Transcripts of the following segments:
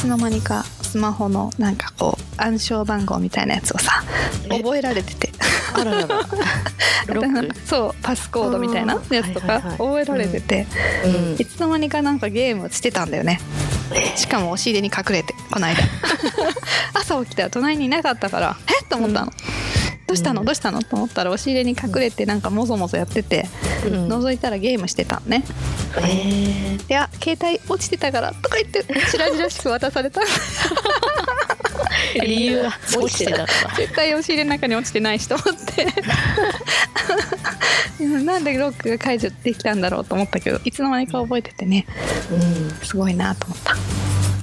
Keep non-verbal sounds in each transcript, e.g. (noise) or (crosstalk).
つの間にかスマホのなんかこう暗証番号みたいなやつをさえ？覚えられてて。あらら (laughs) そうパスコードみたいなやつとかはいはいはい。覚えられてて、うん。いつの間にかなんかゲームしてたんだよね。しかも押し入れに隠れてこの間。(laughs) 朝起きたら隣にいなかったからえ？っと思ったの、どうしたの？うん。どうしたの？と思ったら押し入れに隠れてなんかもぞもぞやってて、うん。覗いたらゲームしてたのね。えいや携帯落ちてたからとか言って白々しく渡された。ー、(laughs) 理由が落ちてた絶対押し入れの中に落ちてないしと思って。う (laughs) んなんでロックが解除できたんだろうと思ったけどいつの間にか覚えててね。うん。すごいなと思った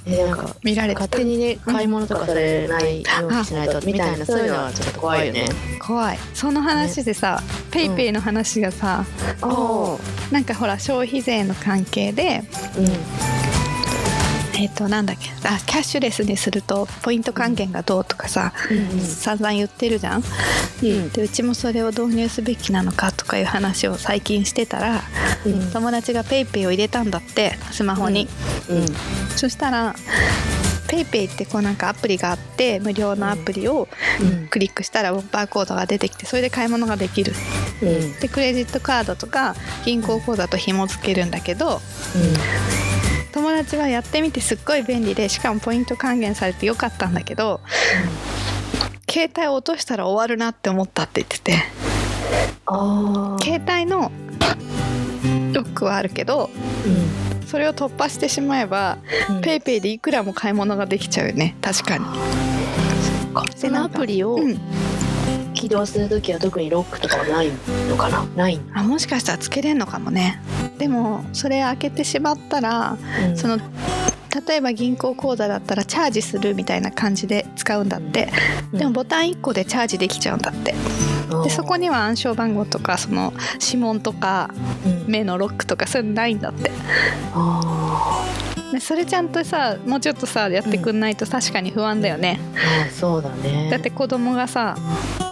えなんか見られて勝手にね買い物とかされないようにしないとみたいなそういうのはちょっと怖いよね。怖い。その話でさ、ペイペイの話がさ、あなんかほら消費税の関係でうんえっ、となんだっけ？あキャッシュレスにするとポイント還元がどうとかさ、うん散々言ってるじゃん、うん。でうちもそれを導入すべきなのかとかいう話を最近してたらうん。友達がペイペイを入れたんだってスマホに、うん。そしたらペイペイってこうなんかアプリがあって無料のアプリをうん。クリックしたらバーコードが出てきてそれで買い物ができる。うん。でクレジットカードとか銀行口座と紐付けるんだけど友達はやってみてすっごい便利でしかもポイント還元されてよかったんだけど携帯を落としたら終わるなって思ったって言ってて。携帯のロックはあるけどそれを突破してしまえばうん。ペイペイでいくらも買い物ができちゃうよね確かに。そのアプリをうん起動するときは特にロックとかはないのかな？ない。あもしかしたらつけれんのかもね。でもそれ開けてしまったらその例えば銀行口座だったらチャージするみたいな感じで使うんだって。でもボタン1個でチャージできちゃうんだって。でそこには暗証番号とかその指紋とか目のロックとかそういうのないんだって。あでそれちゃんとさもうちょっとさやってくんないと確かに不安だよね、ーあーそうだね。だって子供がさ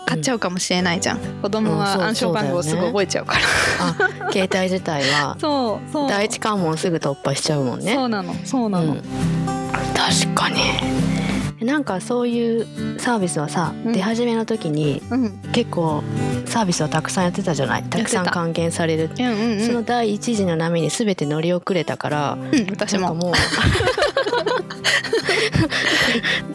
買っちゃうかもしれないじゃん。子供うんそうは暗証番号をすぐ覚えちゃうから、あ携帯自体は。(laughs) そうそう。第一関門すぐ突破しちゃうもんね。そうなのそうなの、うん。確かになんかそういうサービスはさ、うん。出始めの時にうん、結構サービスをたくさんやってたじゃない？た。くさん還元される。うんうんうん。その第一次の波に全て乗り遅れたからうん私も。もう (laughs)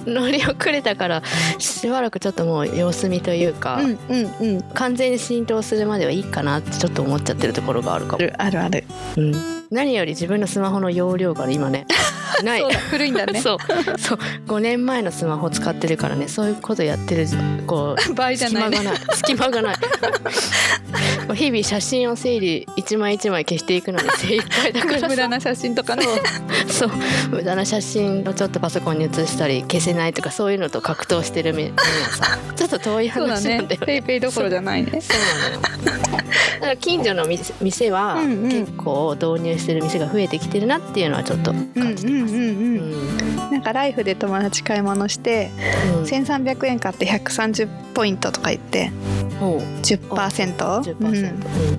乗り遅れたからしばらくちょっともう様子見というか、うんうんうん。完全に浸透するまではいいかなってちょっと思っちゃってるところがあるかも、あるある。うん、何より自分のスマホの容量が今ね (laughs) ない。古いんだね。そうそう。5年前のスマホ使ってるからねそういうことやってるこう (laughs) 場合じゃない。ね隙間がない。隙間がない日々写真を整理一枚一枚消していくのに精一杯だから。(laughs) 無駄な写真とかね。そう。無駄な写真をちょっとパソコンに写したり消せないとかそういうのと格闘してる目にはさ。(laughs) ちょっと遠い話なんだよね。ペイペイどころじゃないね。そう。なの。よだから近所の店店は結構導入してる店が増えてきてるなっていうのはちょっと感じてます。なんかライフで友達買い物してうん。1300円買って130ポイントとか言っておう。10%, 10%、うん、うん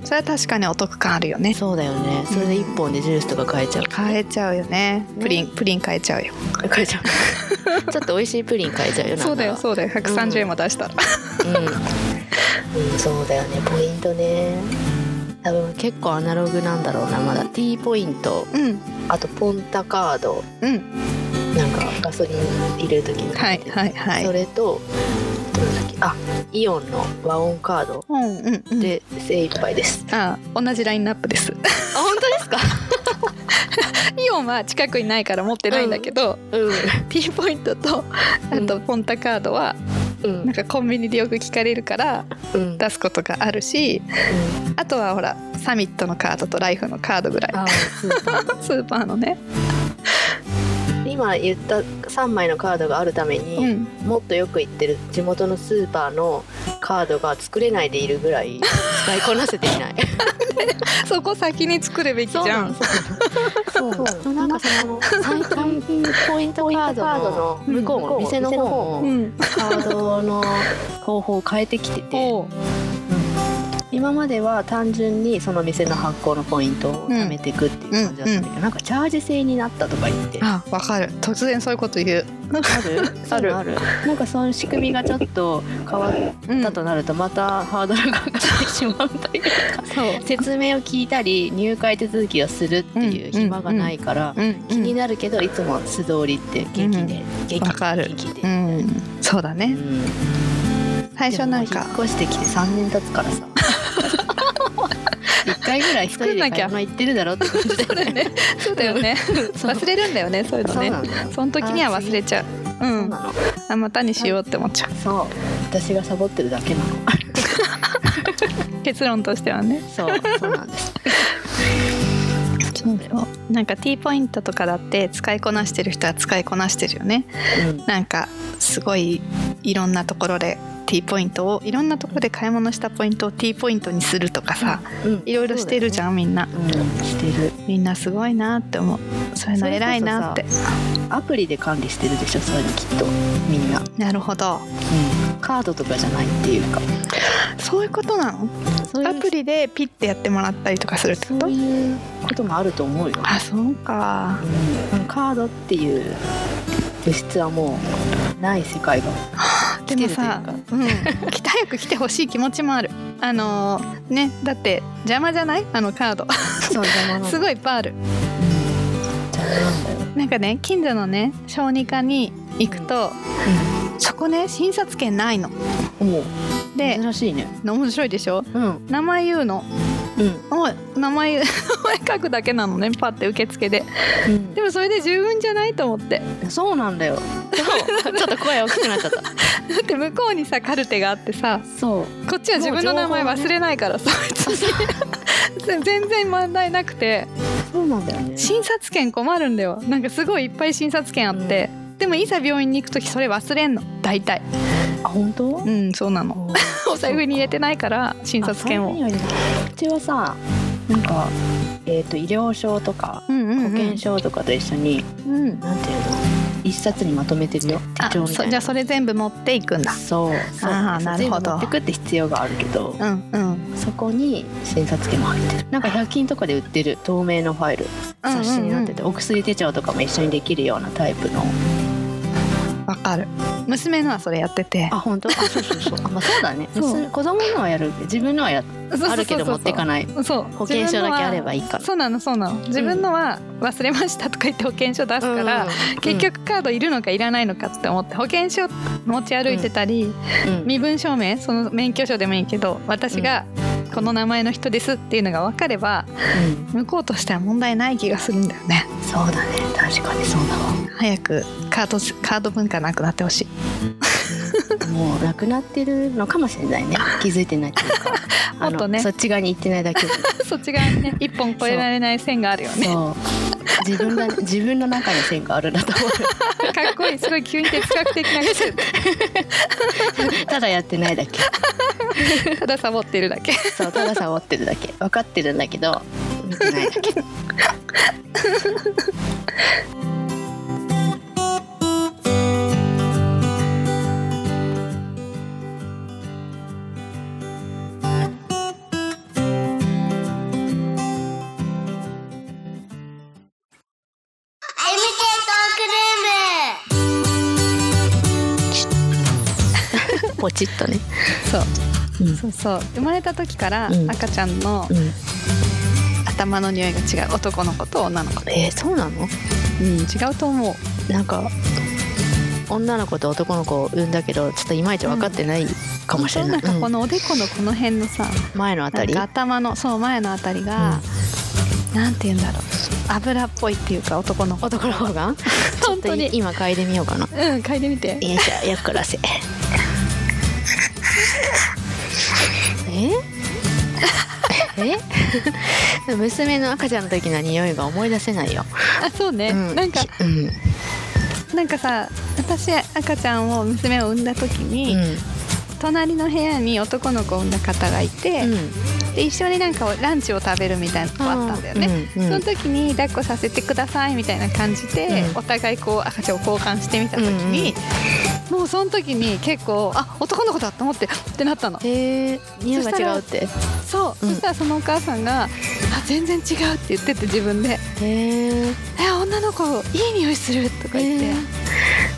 それは確かにお得感あるよね。そうだよね。それで1本でジュースとか買えちゃう。買えちゃうよね。プリンプリン買えちゃうよ。買えちゃう。(laughs) ちょっと美味しいプリン買えちゃうよそうだようそうだよ。130円も出したら、うん、うん、そうだよね。ポイントね。多分結構アナログなんだろうなまだ。T ポイント。うん。あとポンタカード。うん。なんかガソリン入れる時にはいはいはい。それとあイオンの和音カードうんうんうん。で精一杯です、あ同じラインナップです。あ本当ですか？(laughs) イオンは近くにないから持ってないんだけど、うん。T ポイントとあとポンタカードはうん。なんかコンビニでよく聞かれるからうん。出すことがあるしあとはほらサミットのカードとライフのカードぐらい。あスーパー (laughs) スーパーのね今言った3枚のカードがあるために、うん。もっとよく行ってる地元のスーパーのカードが作れないでいるぐらい (laughs) 使いこなせていない。(laughs) そこ先に作るべきじゃん。そう。そう。なんかその最近ポイントカードの向こうも店の方もうん。カードの方法を変えてきてて、おう。今今までは単純にその店の発行のポイントを貯めていくっていう感じだったんだけど、なんかチャージ制になったとか言って。あわかる。突然そういうこと言う。ある？ある？ある？なんかその仕組みがちょっと変わったとなるとまたハードルが上がってしまうというか、そう。説明を聞いたり入会手続きをするっていう暇がないから、うん気になるけどいつも素通りって現金で、現金わかる。現金で、うん。そうだね。うん。最初なんか引っ越してきて3年経つからさ。一回ぐらい一人で買い物行ってるだろって感じだよね。そうだよね。忘れるんだよねそういうのね。その時には忘れちゃう。うん。あまたにしようって思っちゃう。そう。私がサボってるだけなの。結論としてはね。そうそうなんです。なんか T ポイントとかだって使いこなしてる人は使いこなしてるよね。うん。なんかすごいいろんなところで T ポイントをいろんなところで買い物したポイントを T ポイントにするとかさうん。いろいろしてるじゃんみんな。うん。してる。みんなすごいなって思う。そういうの偉いなって。アプリで管理してるでしょそういうのきっと。みんな、なるほど。うん、カードとかじゃないっていうか。そういうことなの？アプリでピッてやってもらったりとかするってこと？そういうこともあると思うよ、あそうか。うん、カードっていう物質はもうない世界がでもさ来てるうん、(laughs) 来た早く来てほしい気持ちもある。あのーねだって邪魔じゃない？あのカード。そう邪魔なの。すごいいっぱいある邪魔なんだよ、なんかね近所のね小児科に行くと、そこね診察券ないの。で珍しいね。面白いでしょ？うん。名前言うのうん。名前 (laughs) 名前書くだけなのねパッて受付で。うん。でもそれで十分じゃないと思って。そうなんだよ。ちょっと声大きくなっちゃった。だって向こうにさカルテがあってさそう。こっちは自分の名前忘れないからさ別に。(laughs) 全然問題なくて。そうなんだよね。診察券困るんだよ。なんかすごいいっぱい診察券あって、でもいざ病院に行く時それ忘れんの。大体。あ本当？うんそうなの。(laughs) お財布に入れてないから診察券を。うちはさなんかえっ、と医療証とかうんうん、うん、保険証とかと一緒に、うん。なんていうの？一冊にまとめてるよ。手あ帳みたいな。そじゃあそれ全部持っていくんだ。そう。そう。あーなるほど。全部持ってくって必要があるけど、うんうん。そこに診察券も入ってる。なんか100均とかで売ってる透明のファイル冊子になってて、お薬手帳とかも一緒にできるようなタイプのわかる。娘のはそれやってて。あ本当？あそうそうそう。あ (laughs) まあそうだね。そう。娘子供のはやる自分のはやあるけど持ってかない。そう。保険証だけあればいいか。らそうなのそうなの自分のは忘れましたとか言って保険証出すから、結局カードいるのかいらないのかって思って保険証持ち歩いてたり、うん。身分証明その免許証でもいいけど私がこの名前の人ですっていうのが分かればうん。向こうとしては問題ない気がするんだよね。そうだね。確かにそうだわ。早くカードカード文化なくなってほしいもうなくなってるのかもしれないね。気づいてないっていうか。(laughs) もっとね。そっち側に行ってないだけ。でそっち側にね (laughs) 一本越えられない線があるよね。自分が自分の中に線があるんだと思 (laughs) かっこいいすごい急に哲学的なただやってないだけ。ただサボってるだけ。そうただサボってるだけ。分かってるんだけど見てないだけポチッとね。そう。うん。そうそう。生まれた時からうん。赤ちゃんのうん。頭の匂いが違う男の子と女の子。えー、そうなの？うん違うと思う。なんか女の子と男の子を産んだけどちょっといまいち分かってないかもしれない、なんかこうんのおでこのこの辺のさ前のあたり？頭のそう前のあたりが、なんて言うんだろう。油っぽいっていうか男の子。男の方が？(laughs) 本当に。ちょっと今嗅いでみようかな。うん嗅いでみて。よいしょよっこらせえ？(laughs) え？(laughs) 娘の赤ちゃんの時の匂いが思い出せないよ、あそうね、うん、なんかうん。なんかさ私赤ちゃんを娘を産んだ時うに、ん。隣の部屋に男の子を産んだ方がいて、で一緒になんかランチを食べるみたいなのがあったんだよね、うんうん。その時に抱っこさせてくださいみたいな感じで、うん。お互いこう赤ちゃんを交換してみた時に、もうその時に結構あ男の子だと思ってってなったの。へえ匂いが違うって。そう、うん。そしたらそのお母さんが「あ全然違う」って言ってて自分で。へえ「え女の子いい匂いする」とか言って、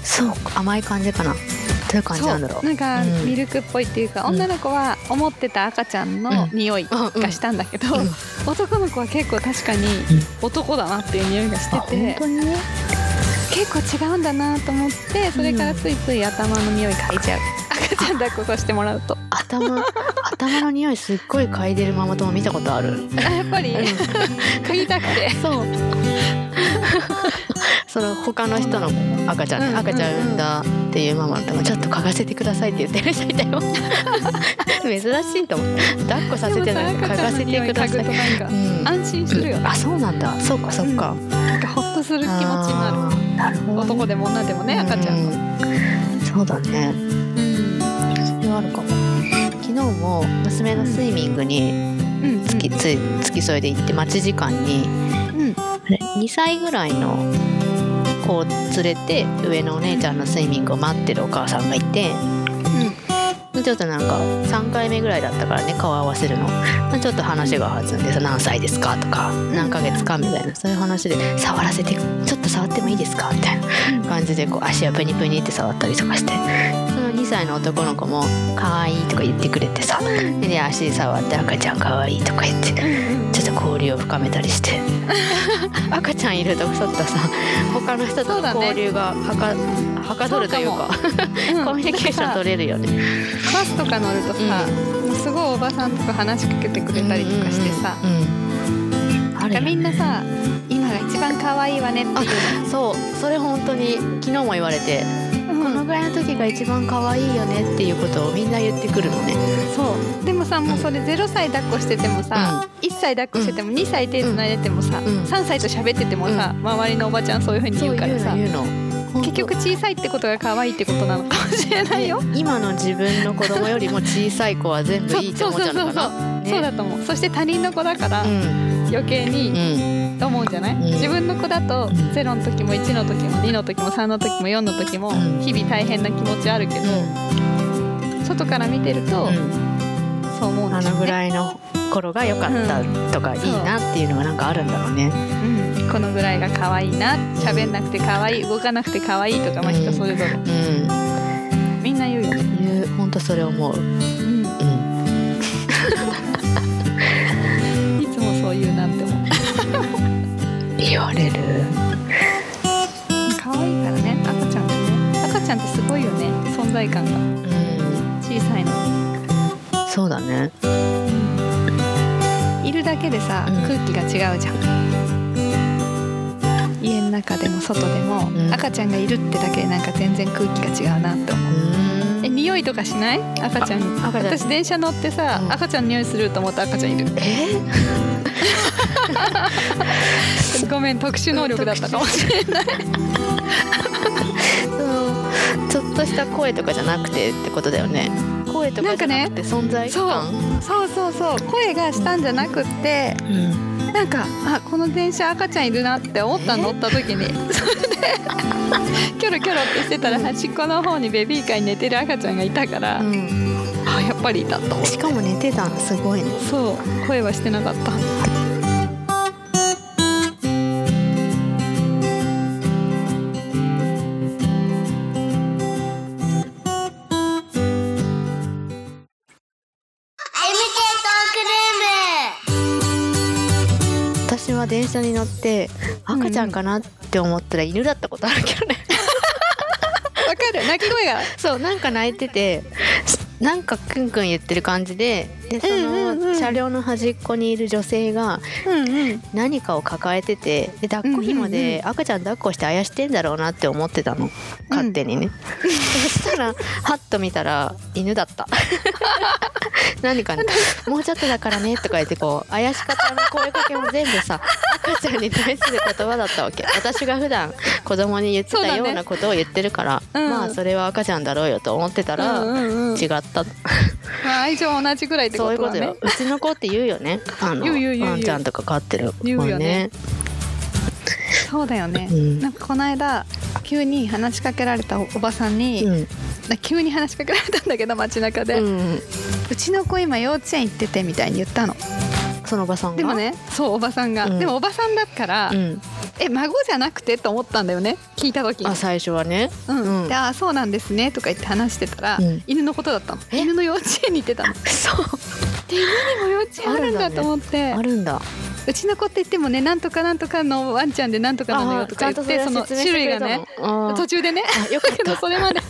そうか甘い感じかな。どういう感じなんだろう。なんかうん。ミルクっぽいっていうか、うん。女の子は思ってた赤ちゃんのうん。匂いがしたんだけど、うん。男の子は結構確かに男だなっていう匂いがしあて。て、本当にね結構違うんだなと思ってそれからついつい頭の匂い嗅いじゃう。赤ちゃん抱っこさせてもらうと。頭頭の匂いすっごい嗅いでるママ友見たことある。あ (laughs) やっぱり。嗅ぎたくて。そう。その他の人の赤ちゃんね、うん赤ちゃん産んだっていうママの友ちょっと嗅がせてくださいって言ってる人いたよ。(laughs) 珍しいと思って。抱っこさせてない。嗅がせてください。うん。安心するよね。あそうなんだ。そうかそうか、なんかホッとする気持ちになる。なるほどね、男でも女でもね赤ちゃんのうん。そうだね。うんあるかも。昨日も娘のスイミングにうん。付き,、つい付き添いで行って待ち時間にうん。あれ2歳ぐらいの子を連れて上のお姉ちゃんのスイミングを待ってるお母さんがいてちょっとなんか3回目ぐらいだったからね顔合わせるの。ちょっと話が弾んでさ何歳ですかとか何ヶ月かみたいなそういう話で触らせてちょっと触ってもいいですかみたいな感じでこう足をプニプニって触ったりとかして2歳の男の子も「可愛いとか言ってくれてさで足触って赤ちゃん可愛いとか言ってちょっと交流を深めたりして。(laughs) 赤ちゃんいるとちょっとさ他の人との交流がはか,、はかどるというかうん。コミュニケーション取れるよね。バスとか乗るとさ、もうすごいおばさんとか話しかけてくれたりとかしてさ、うんね。みんなさ今が一番可愛いわねっていう。そう。それ本当に昨日も言われて、の、このぐらいの時が一番可愛いよねっていうことをみんな言ってくるのね。そうでもさもうそれ0歳抱っこしててもさ、1歳抱っこしてても2歳手つないでてもさ、ん3歳と喋っててもさ、周りのおばちゃんそういう風に言うからさ結局小さいってことが可愛いってことなのかもしれないよ。今の自分の子供よりも小さい子は全部いいって思っちゃうのかな。ねそうだと思うそして他人の子だからうん余計にうんと思うんじゃない、ん。自分の子だとん。0の時も1の時も2の時も3の時も4の時もうん。日々大変な気持ちあるけど、外から見てると、うん。そう思うんあでしょうね、のぐらいの頃が良かったとかいいなっていうのがなんかあるんだろうね。うん、このぐらいが可愛いな喋んなくて可愛い動かなくて可愛いとかまあうん人それぞれ。うん、みんな言うよね、言う。本当それ思う。言われる。可愛いからね赤ちゃんってね。赤ちゃんってすごいよね存在感が。うん、小さいの。そうだね。いるだけでさ、うん。空気が違うじゃん。家の中でも外でも、うん。赤ちゃんがいるってだけでなんか全然空気が違うなって思う。うん。え匂いとかしない？赤ちゃんちゃん。私電車乗ってさ、うん。赤ちゃんの匂いすると思った赤ちゃんいる。え？(laughs) ごめん特殊能力だったかもしれない。(laughs) そのちょっとした声とかじゃなくてってことだよね。声とかじゃなくて存在感。そうそうそう声がしたんじゃなくってうん。なんかあこの電車赤ちゃんいるなって思った乗った時に。それでキョロキョロってしてたら端っこの方にベビーカーに寝てる赤ちゃんがいたから、うん。あやっぱりいたと。しかも寝てたのすごいね。そう。声はしてなかった。私は電車に乗って赤ちゃんかなって思ったら犬だったことあるけどね。わかる。鳴き声が。そうなんか泣いててなんかクンクン言ってる感じででそうんうんうん。の車両の端っこにいる女性がうんうん。何かを抱えててで抱っこ紐で赤ちゃん抱っこしてあやしてんだろうなって思ってたの。勝手にね、(laughs) そしたらハッと見たら犬だった。(laughs) 何かね「もうちょっとだからね」とか言ってこう怪し方の声かけも全部さ赤ちゃんに対する言葉だったわけ。私が普段子供に言ってたようなことを言ってるから、うん。まあそれは赤ちゃんだろうよと思ってたら、うんうんうん。違った。まあ愛情同じぐらいってそういうことよ。うちの子って言うよね。あのワンちゃんとか飼ってる子言うよね。ねそうだよね、うん。なんかこの間急に話しかけられたおばさんに、うん。な急に話しかけられたんだけど街中で、ううんちの子今幼稚園行っててみたいに言ったのそのおばさんが？でもねそうおばさんが、うん。でもおばさんだから、うん。え孫じゃなくてと思ったんだよね？聞いた時。にあ最初はね。うん。うん。であーそうなんですねとか言って話してたら、うん。犬のことだったの。え？犬の幼稚園に行ってたの。で (laughs) そう。犬にも幼稚園あるんだと思って、あるんだうちの子って言ってもねなんとかなんとかのワンちゃんでなんとかなのよとか言ってその種類がね途途中でね。あよかっだけどそれまで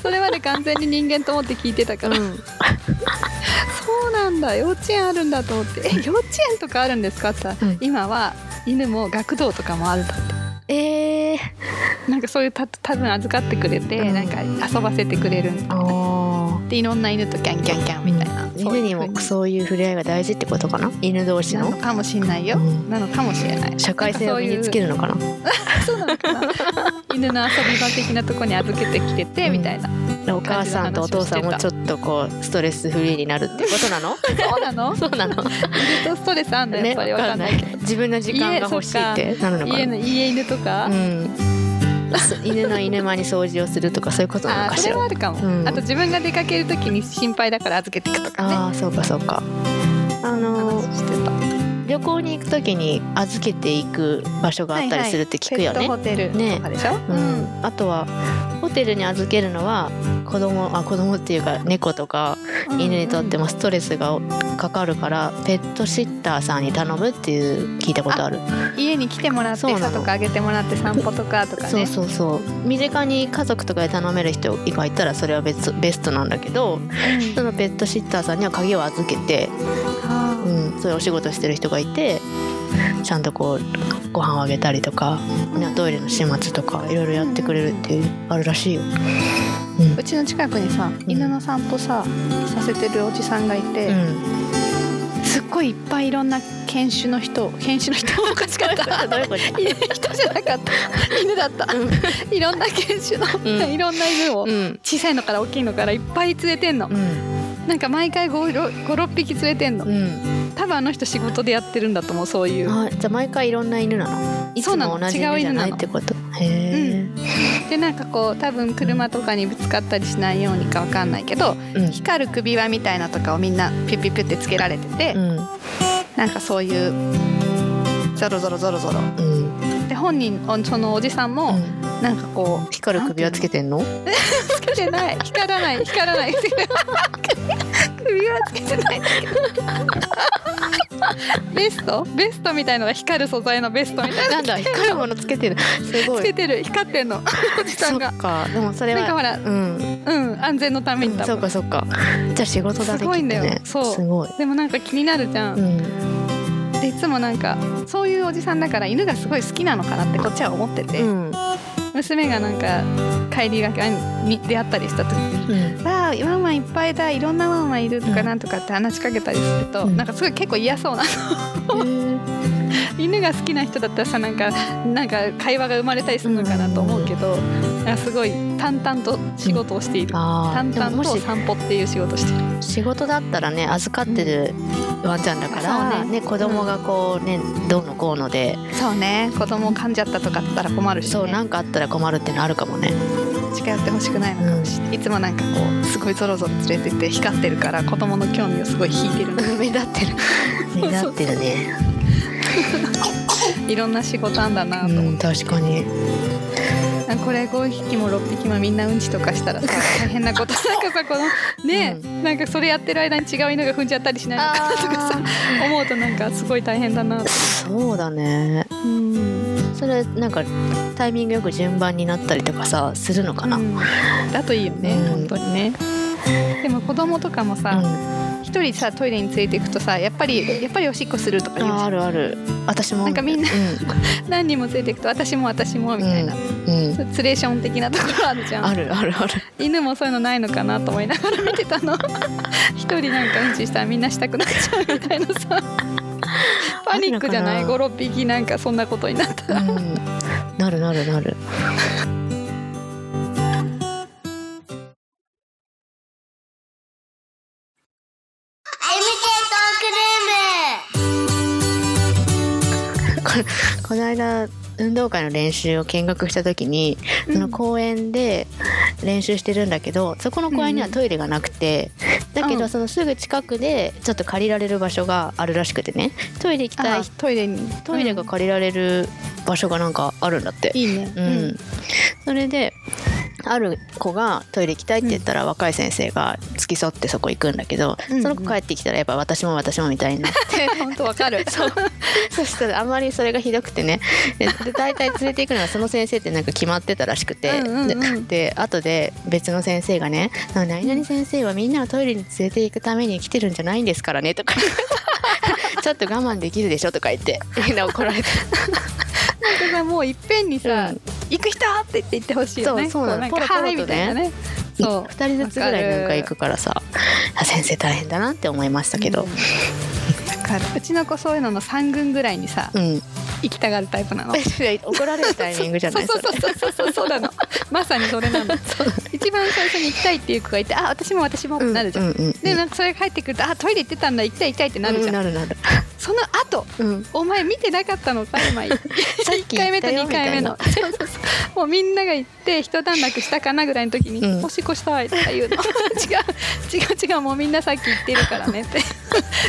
それまで完全に人間と思って聞いてたから、うん。そ (laughs) うなんだ。幼稚園あるんだと思って「え幼稚園とかあるんですか?」って言ったら、うん今は犬も学童とかもあるんだってえー。なんかそういうた多分預かってくれて、うん。なんか遊ばせてくれるんだ。あでいろんな犬とキャンキャンキャンみたいな、ー犬にもそういう触れ合いが大事ってことかな？犬同士の？なのかもしれないよ、うんなのかもしれない。社会性を身につけるのかな？(laughs) そうなのかな？犬の遊び場的なとこに預けてきてて、うん。みたいな。お母さんとお父さんもちょっとこうストレスフリーになるってことなの？(laughs) そうなの？(laughs) そうなの？犬とストレスあんだやっねぱりわかんない。けど、自分の時間が欲しいってなるのかな？家の家犬とか、うん。す犬の犬間に掃除をするとかそういうことなのあーそれかしらはあるかも、うん。あと自分が出かける時に心配だから預けていくとかね。ああそうかそうか。あの話してた旅行に行く時に預けていく場所があったりするって聞くよね、ペットホテルとかでしょ、うん、あとはホテルに預けるのは子供あ子供っていうか猫とかうん犬にとってもストレスがかかるからペットシッターさんに頼むっていう聞いたことある。家に来てもらって餌とかあげてもらって散歩とかとかね。そうそうそう。身近に家族とかで頼める人がいたらそれは別ベストなんだけどうん。そのペットシッターさんには鍵を預けて、あーうん、そういうお仕事してる人がいてちゃんとこうご飯をあげたりとか、ね、トイレの始末とかいろいろやってくれるっていうあるらしいよ。うん。うちの近くにさ犬の散歩ささせてるおじさんがいて、うん。すっごいいっぱいいろんな犬種の人犬種の人おかしかった。(laughs) 人じゃなかった。(laughs) 犬だった。いろんな犬種の、うん。いろんな犬を、うん。小さいのから大きいのからいっぱい連れてんの、うん。なんか毎回56匹連れてんの。うん多分あの人仕事でやってるんだと思うそういう。あじゃあ毎回いろんな犬なの？いつそうなの。も同じ犬じゃないってこと？へえでなんかこう多分車とかにぶつかったりしないようにかわかんないけどうん。光る首輪みたいなとかをみんなピュッピュッピュってつけられてて、うん。なんかそういうゾロゾロゾロゾロ。うん。で本人おそのおじさんもうんなんかこう光る首輪つけてんの？つけてない。光らない。光らない。首輪つけてない。ベスト？ベストみたいのが光る素材のベストみたいな。なんだ光るものつけてる。すごい。つけてる。光ってんの。おじさんが。か。でもそれはなんかほらうん。うん安全のために多そう分かそうか。じゃあ仕事だねすごいんだよ。そう。すごい。でもなんか気になるじゃん、うん。でいつもなんかそういうおじさんだから犬がすごい好きなのかなってこっちは思ってて、うん娘がなんか帰りがけに出会ったりした時にうん「わあワンワンいっぱいだいろんなワンワンいる」とかうんなんとかって話しかけたりすると、うん。なんかすごい結構嫌そうなの。(laughs) 犬が好きな人だったらさなんかなんか会話が生まれたりするのかなと思うけど、なんかすごい淡々と仕事をしている、あー。淡々と散歩っていう仕事をしている。仕事だったらね預かってるワンちゃんだから、そうね。ね子供がこうねどうのこうので、そうね。子供噛んじゃったとかあったら困るし、ね、そうなんかあったら困るってのあるかもね。近寄ってほしくないのかもしれない、いつもなんかこうすごいゾロゾロ連れてって光ってるから子供の興味をすごい引いてるの。(laughs) 目立ってる。(laughs) 目立ってるね。いろんな仕事あんだなと思っうん確かに。これ5匹も6匹もみんなうんちとかしたらさ (laughs) 大変なこと。なんかさこのね、なんかそれやってる間に違う犬が踏んじゃったりしないのかなとかさ思うとなんかすごい大変だなと。そうだね。うん。それなんかタイミングよく順番になったりとかさするのかな。うん。うんだといいよね、うん。本当にね。でも子供とかもさ一、人さトイレに連れていくとさやっぱりやっぱりおしっこするとかああるある。私も。なんかみんなう (laughs) 何人も連れていくと私も私もみたいな、ん。うん。そうツレーション的なところあるじゃんあるあるある。犬もそういうのないのかなと思いながら見てたの (laughs) 一人なんかうんちしたらみんなしたくなっちゃうみたいなさ (laughs) パニックじゃない？あるのか56匹なんかそんなことになったら、うん。なるなるなる。間運動会の練習を見学した時にその公園で練習してるんだけど、そこの公園にはトイレがなくて、だけうん。どそのすぐ近くでちょっと借りられる場所があるらしくてね。トイレ行きたい。あトイレに。トイレが借りられる場所がなんかあるんだって。いいね。うん、それである子がトイレ行きたいって言ったら、若い先生が付き添ってそこ行くんだけど、うんその子帰ってきたらやっぱ私も私もみたいになって。(laughs) 本当わかる。(laughs) そう。そしたらあまりそれがひどくてね。でで大体連れて行くのはその先生ってなんか決まってたらしくて、うんうんうん。でで後で別の先生がね「何々先生はみんなをトイレに連れて行くために来てるんじゃないんですからね」とか。(laughs) ちょっと我慢できるでしょとか言ってみんな怒られて。なんかさもういっぺんにさ、うん行く人って言って言ってほしいよね。そうそうポロポロとね。はいみたいなね。そう。2人ずつぐらいなんか行くからさ。あ先生大変だなって思いましたけど。うん。だからうちの子そういうのの3軍ぐらいにさうん、行きたがるタイプなの。怒られるタイミングじゃない？そうそうそう。そうそうそうなのまさにそれなの一番最初に行きたいっていう子がいてあ私も私もってなるじゃん、うんうんうんでなんかそれが帰ってくるとあトイレ行ってたんだ行きたい行きたいってなるじゃん、なるなるその後うん。お前見てなかったのさ今 (laughs) さっき1回目と2言ったよ回目の (laughs) もうみんなが行って一段落したかなぐらいの時にうん「おしっこしたい」とか言うの。(laughs) 違う。違う違うもうみんなさっき言ってるからねって。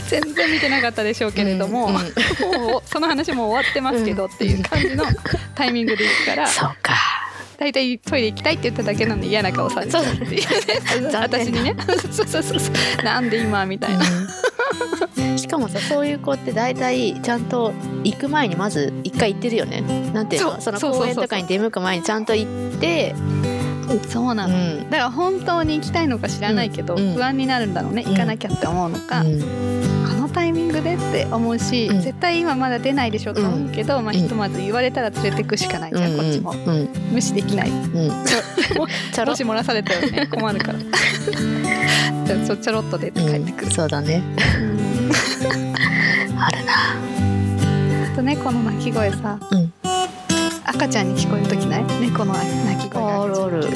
全然見てなかったでしょうけれども、うんうんもうその話も終わってますけどっていう感じのタイミングで行くからそうか。大体トイレ行きたいって言っただけなのに嫌な顔されちゃうっていうね。私にね。そうそうそうそう。なんで今みたいな。(laughs) しかもさそういう子って大体ちゃんと行く前にまず一回行ってるよね。なんていうの？その公園とかに出向く前にちゃんと行って。そうなの、うん。だから本当に行きたいのか知らないけど、うん。不安になるんだろうね。行かなきゃって思うのか、うんイミングでって思うし、うん。絶対今まだ出ないでしょと思うけど、まあ、うんひとまず言われたら連れてくしかないじゃん、こっちも。無視できない。もし漏らされたらね。困るから。じゃあちょちょろっと出て帰ってくうんる、そうだね。うん。あるな。あと猫の鳴き声さ。うん。赤ちゃんに聞こえる時ない？猫の鳴き声が。あるある。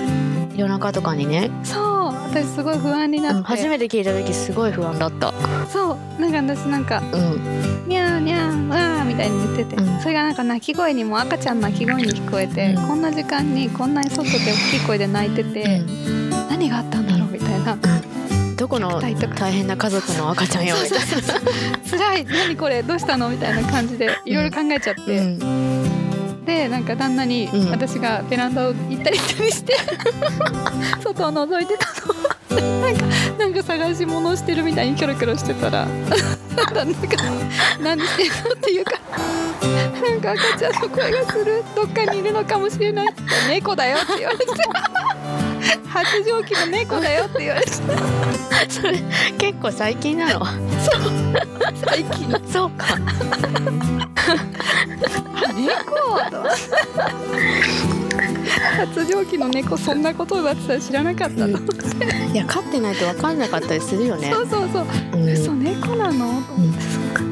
夜中とかにね、そう私すごい不安になって、うん初めて聞いた時すごい不安だった。そうなんか私なんかうん。にゃーにゃーわーみたいに言ってて、うん。それがなんか鳴き声にも赤ちゃんの鳴き声に聞こえて、うん。こんな時間にこんなに外で大きい声で泣いてて、うん。何があったんだろうみたいな。どこの大変な家族の赤ちゃんよみたい辛い。何これ？どうしたの？みたいな感じでいろいろ考えちゃって、でなんか旦那にうん。私がベランダを行ったり来たりして (laughs) 外を覗いてたの。なんかなんか探し物をしてるみたいにキョロキョロしてたら (laughs) 旦那が「何してんの?」っていうか「なんか赤ちゃんの声がするどっかにいるのかもしれない」って「猫だよ」って言われて「発情期の猫だよ」って言われて。それ結構最近なの。最近。そうか発情期の猫。そんなことだってたら知らなかったの、いや飼ってないと分かんなかったりするよね。そうそうそう。うん。嘘猫なの？と思って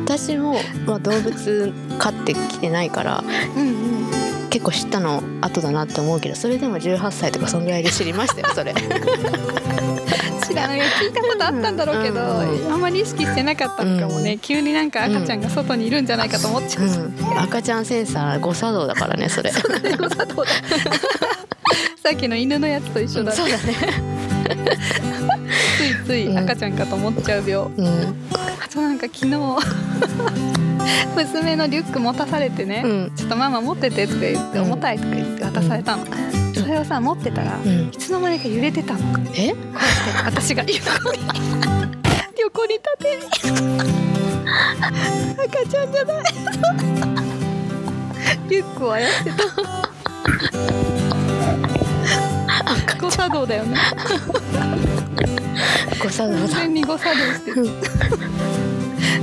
私も、まあ、動物飼ってきてないからうんうん。結構知ったの後だなって思うけどそれでも18歳とかそんぐらいで知りましたよそれ (laughs) 知らない聞いたことあったんだろうけど、うん。あんまり意識してなかったのかもね、うん。急になんか赤ちゃんが外にいるんじゃないかと思っちゃう、うん、赤ちゃんセンサー誤作動だからねそれ。猫砂糖だ。(laughs) さっきの犬のやつと一緒だ、そうだね。ついつい赤ちゃんかと思っちゃう病、うん。あとなんか昨日 (laughs) 娘のリュック持たされてね、うん。ちょっとママ持っててとか言って、うん。重たいとか言って渡されたの、それをさ持ってたら、うん。いつの間にか揺れてたのこうえして私が横に横に縦に赤ちゃんじゃない。リュックを操ってた。誤作動だよね。誤作動だ。に誤作動してる。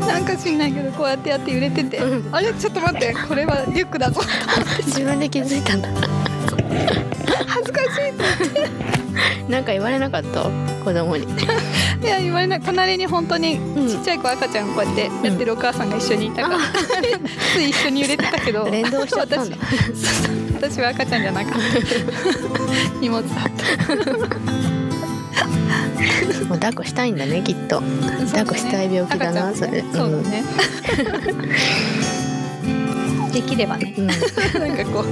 なんか知んないけどこうやってやって揺れてて、うん。あれ？ちょっと待って。これはリュックだぞ。自分で気づいたんだ恥ずかしいなんか言われなかった？子供に。(laughs) いや言われない。隣に本当にうん。ちっちゃい子赤ちゃんこうやってやってるお母さんが一緒にいたから、つい一緒に揺れてたけど。連動しちゃったんだ。私私は赤ちゃんじゃなかった。(laughs) 荷物だった。もう抱っこしたいんだねきっと。抱っこしたい病気だなそれ。そうだね、で (laughs) できればね。うん。(laughs) なんかこう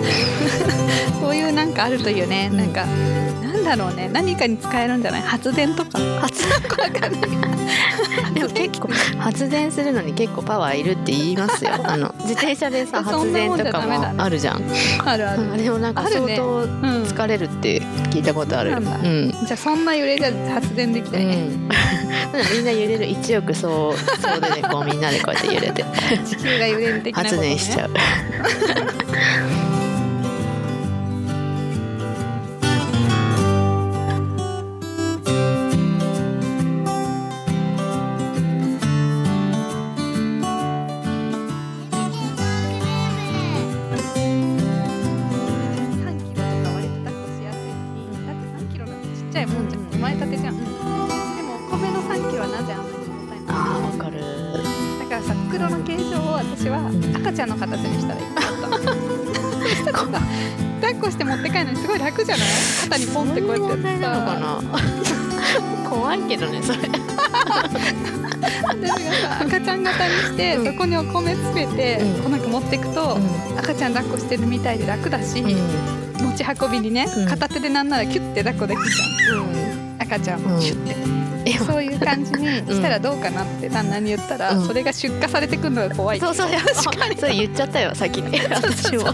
(laughs) そういうなんかあるといいよね、うん。なんかだろうね。何かに使えるんじゃない？発電とか？発わかんな。いでも結構発電するのに結構パワーいるって言いますよ。(laughs) あの自転車でさそ発電とかもあるじゃん。あるある、あれもなんか相当うん、疲れるって聞いたことある。そうなん。じゃあそんな揺れじゃ発電できたうよね、ん、(laughs) みんな揺れる。一億総総でねこうみんなでこうやって揺れて。(laughs) 地球が揺れる的なね、発電しちゃう。袋の形状を私はん。赤ちゃんの形にしたらいいと。思ったのそしたらさ抱っこして持って帰るのにすごい楽じゃない肩にポンってこう。やってそう。いう。問題なのかな。怖いけどねそれ。私がさ赤ちゃん型にして、う。んそこにお米詰めて、う。んこう。なんか持っていくと、赤ちゃん抱っこしてるみたいで楽だし、持ち運びにね、う。ん片手でなんならキュッて抱っこできるじゃんう。ん赤ちゃんうん。シュッて、えそういう感じにしたらどうかなって旦那に言ったら、うん。それが出荷されてくるのが怖い。そうそう (laughs) 確かに。それ言っちゃったよ先に。私も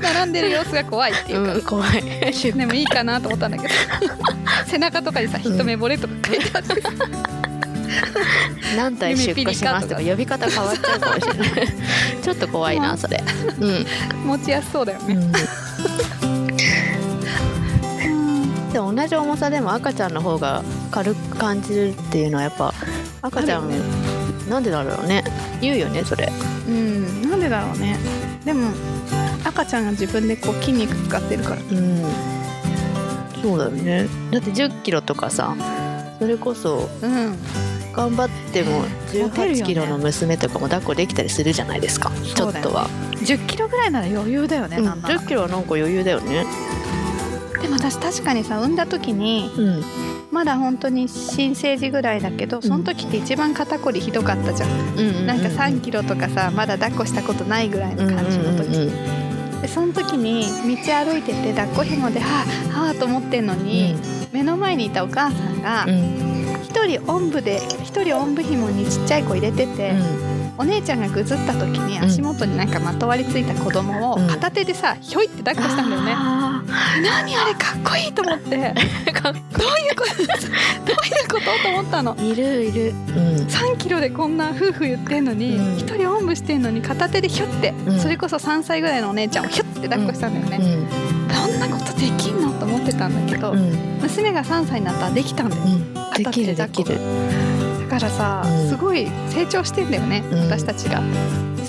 並んでる様子が怖いっていうか、うん怖い。(laughs) でもいいかなと思ったんだけど。(laughs) 背中とかにさ「一目惚れ」とか書いてあって。さ、何体出荷しますとか呼び方変わっちゃうかもしれない。ちょっと怖いなそれ。うん。持ちやすそうだよね、うんでも同じ重さでも赤ちゃんの方が軽く感じるっていうのはやっぱ赤ちゃん、あるよなんでだろうね。言うよねそれ。うんなんでだろうね。でも赤ちゃんが自分でこう筋肉使ってるから。うん。そうだよね。だって1 0キロとかさそれこそうん。頑張ってもモテるよね1 8キロの娘とかも抱っこできたりするじゃないですか、ね。ょっとは、10キロぐらいなら余裕だよね、うん、なんなら。1 0キロはなんか余裕だよねでも私確かにさ産んだ時にうん。まだ本当に新生児ぐらいだけどその時って一番肩こりひどかったじゃん、うんなんか3キロとかさまだ抱っこしたことないぐらいの感じの時、うんうんうんでその時に道歩いてて抱っこ紐ではあはあと思ってんのに、目の前にいたお母さんがうん。一人おんぶで一人おんぶ紐にちっちゃい子入れてて、お姉ちゃんがぐずった時に足元になんかまとわりついた子供をうん。片手でさひょいって抱っこしたんだよね。あ何あれかっこいいと思って。どういうことどういうことと思ったの。いるいる、うん。3キロでこんな夫婦言ってんのにうん。一、人おんぶしてんのに片手でひょって、うん。それこそ3歳ぐらいのお姉ちゃんをひょって抱っこしたんだよね、うんどんなことできんのと思ってたんだけど、うん。娘が3歳になったらできたんだよ、うん。できるできるだからさ、うん。すごい成長してんだよね、うん。私たちが。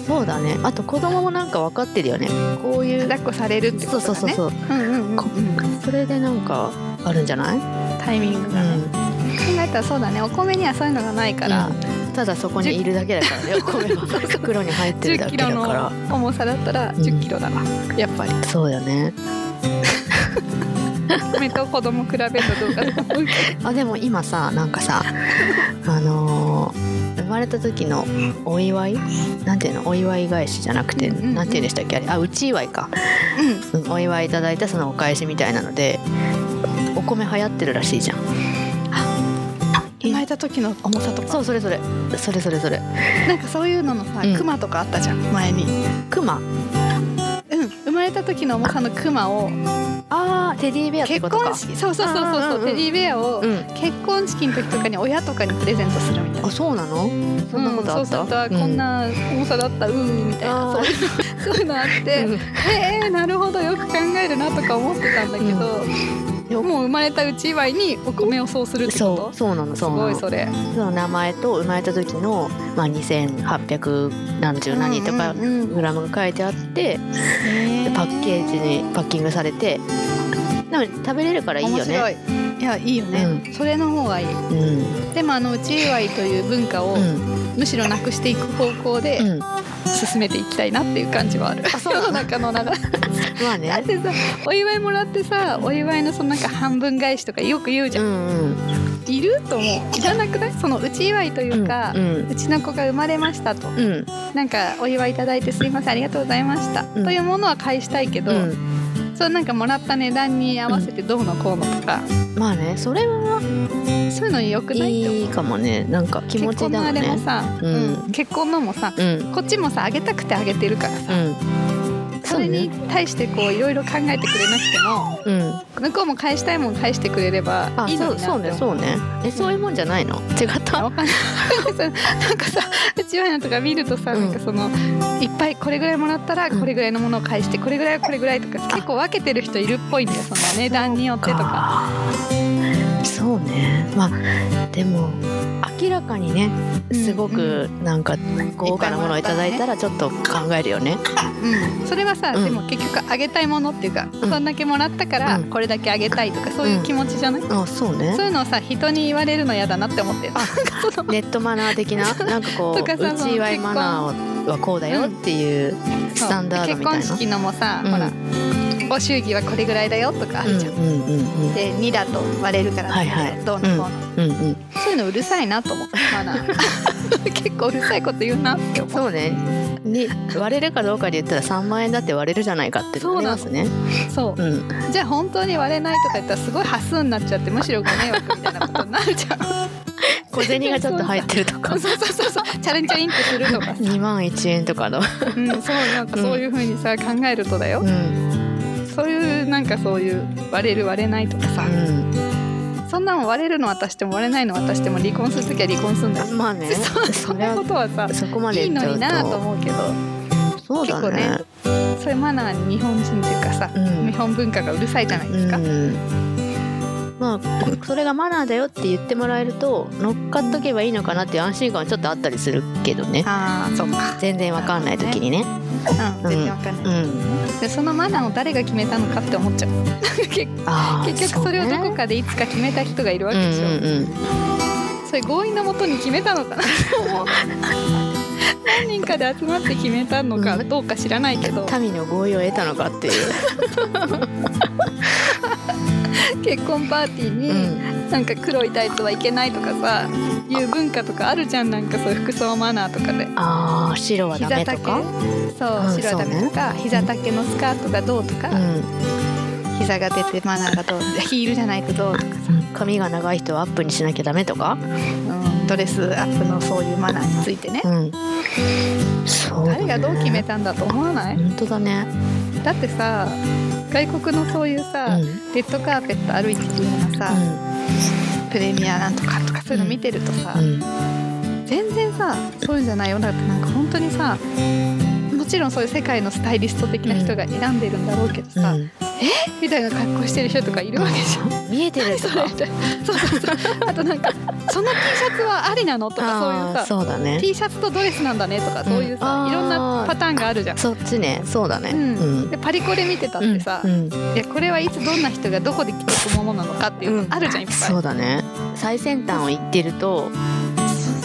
そうだね。あと子供もなんか分かってるよね。こういう抱っこされるってこそうとだね。そうそうそうう。んうんうんこそれでなんかあるんじゃない、タイミングがね、うん。考えたらそうだね。お米にはそういうのがないから、うん。ただそこにいるだけだからね。(laughs) お米は袋に入ってるだ10けだから。の重さだったらん10キロだわ、やっぱり。そうだね米と子供比べるとどうかと思うけあでも今さなんかさあのー生まれた時のお祝いなんていうのお祝い返しじゃなくて、うんなんていうんでしたっけあれあ内祝いか、ど、うん、うん、お祝いいただいたそのお返しみたいなのでお米流行ってるらしいじゃん。生まれた時の重さとか？そうそれそれ。それそれそれ。なんかそういうののさ、うん。クマとかあったじゃん前に。クマうん。生まれた時の重さのクマをあーテディベア結婚式そうそうそうそううんうんうんそうテディベアをうん結婚式の時とかに親とかにプレゼントするみたいな。あそうなの？そんなことあった、うん、そうこんな重さだったうーみたいな、あー。そういうそういうのあって、うん。へえなるほどよく考えるなとか思ってたんだけど、もう生まれたうち祝いにお米をそうするってこそうそうなのとすそうなの。ごいそれ。その名前と生まれた時の、まあ、2800何十何とかうんうんうん。グラムが書いてあって、でへパッケージにパッキングされて。でも食べれるからいいよね。いいやいいよね、それの方がいい。うん。でもあのうち祝いという文化を、うん。むしろなくしていく方向でうん、進めていきたいなっていう感じはある、世の。中の流れ。(laughs) まあね。だってさお祝いもらってさお祝いのそのなんか半分返しとかよく言うじゃん、うんうん。いると思う。いらなくない？そのうち祝いというか、ううん。ちの子が生まれましたと。うん。なんかお祝いいただいてすいませんありがとうございました、うん。というものは返したいけど、うんそうなんかもらった値段に合わせてどうのこうのとか、まあねそれはそういうの良くないって思う。いいかもね。なんか気持ちだもん結婚のあれもねさ、うん。うん。結婚のもさうん。こっちもさあげたくてあげてるからさ、うんそれに対してこういろいろ考えてくれなくてもうん。向こうも返したいもん返してくれればあいいのそう。になそうねそうね。えそういうもんじゃないの？違った？わかんない。(laughs) なんかさうちわのとか見るとさ、うん。なんかそのいっぱいこれぐらいもらったらうん。これぐらいのものを返してこれぐらいはこれぐらいとか結構分けてる人いるっぽいんだよその値段によってとかそうね。まあでも明らかにねすごくなんか豪華なものをいただいたらちょっと考えるよね。うん、それはさ、うん。でも結局あげたいものっていうか、ん。そんだけもらったからうん。これだけあげたいとかそういう気持ちじゃない、あそうね。そういうのをさ人に言われるの嫌だなって思って。ネットマナー的ななんかこううち祝いマナーはこうだよっていうスタンダードみたいな。結婚式のもさ、うん。ほらご祝儀はこれぐらいだよとかあるじゃん、うんうんうんうんで2だと割れるから、はいはいどうのこうの、うんうんそういうのうるさいなと思ってマナー結構うるさいこと言うなって思うそうねに割れるかどうかで言ったら3万円だって割れるじゃないかってなりますね。そううん、じゃあ本当に割れないとか言ったらすごい端数になっちゃってむしろご迷惑みたいなことになるじゃん小銭がちょっと入ってるとかそうそうそうそうチャレンチャリンってするとか、2万1円とかの。うん、そうなんかそういう風にさ、考えるとだようんなんかそういう割れる割れないとかさ、そんなの割れるの渡しても割れないの渡しても離婚するときは離婚するんだよ。うん、まあね。(laughs) そそんなことはさそこまでいいのになとと思うけど。そうだね。結そういうマナーに日本人っていうかさ、うん。日本文化がうるさいじゃないですか、うんまあそれがマナーだよって言ってもらえると乗っかっとけばいいのかなっていう安心感はちょっとあったりするけどね。ああそうか。全然わかんない時にね。うん全然わかんない、うん。でそのマナーを誰が決めたのかって思っちゃう。(laughs) 結局それをどこかでいつか決めた人がいるわけでしょ、うんうんうん。それ強引なもとに決めたのかな何人かで集まって決めたのかどうか知らないけど、民の合意を得たのかっていう、(laughs) 結婚パーティーうにん、なんか黒いタイツはいけないとかさいう文化とかあるじゃん。なんかそういう服装マナーとかで。ああ白はダメとか？そううん白はダメとか、膝丈のスカートがどうとか、うん。膝が出てマナーがどうヒールじゃないとどうとかさ、髪が長い人はアップにしなきゃダメとか？うん、ドレスアップのそういうマナーについてね。うん。そうだね。誰がどう決めたんだと思わない？本当だね。だってさ外国のそういうさ、うん。レッドカーペット歩いてるようなさ、プレミアなんとかとかそういうの見てるとさ、うん。全然さそういうんじゃないよ。だってなんか本当にさもちろんそういう世界のスタイリスト的な人が選んでるんだろうけどさ、うんみたいな格好してる人とかいるわけじゃん。見えてるとか。そうそうそう。あとなんかその T シャツはありなの？とかそういうさそうだね。T シャツとドレスなんだね？とかそういうさ、うんいろんなパターンがあるじゃん。そっちね。そうだね。うん。でパリコレ見てたってさ、うん。うん。いやこれはいつどんな人がどこで着ていくものなのかっていうのあるじゃんいっぱい、そうだね。最先端を言ってると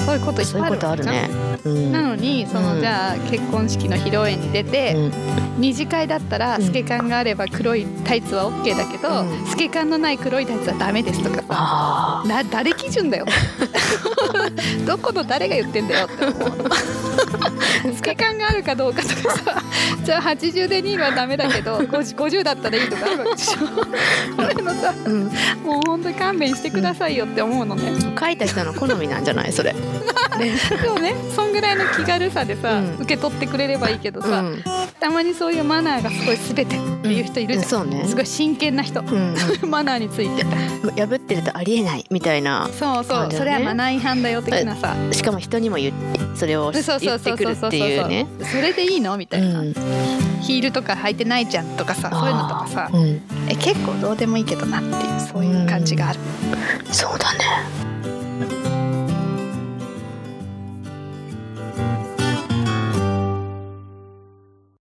そういうこといっぱいあそういうことあるね。うん。なのにその、うん。じゃあ結婚式の披露宴に出て、うん二次会だったらうん。透け感があれば黒いタイツは OK だけど、うん。透け感のない黒いタイツはダメですとかさ。あな誰基準だよ。どこの誰が言ってんだよって思う。(laughs) 透け感があるかどうかとかさ。じゃあ80で2はダメだけど 50, 50だったらいいとかあるでしょ。これのさーうん。もう本当に勘弁してくださいよって思うのね、書いた人の好みなんじゃないそれ。(laughs) でもね。そんぐらいの気軽さでさ、うん。受け取ってくれればいいけどさ、うんたまにそういうマナーがすごい全てっていう人いるじゃん、そうね。すごい真剣な人。うん。(laughs) マナーについて。うん破ってるとありえないみたいな。そうそう、それはマナー違反だよ的なさ。しかも人にも言っそれを言ってくるっていうね。それでいいのみたういな、ん。ヒールとか履いてないじゃんとかさそういうのとかさ。うん。え結構どうでもいいけどなっていうそういう感じがある、そうだね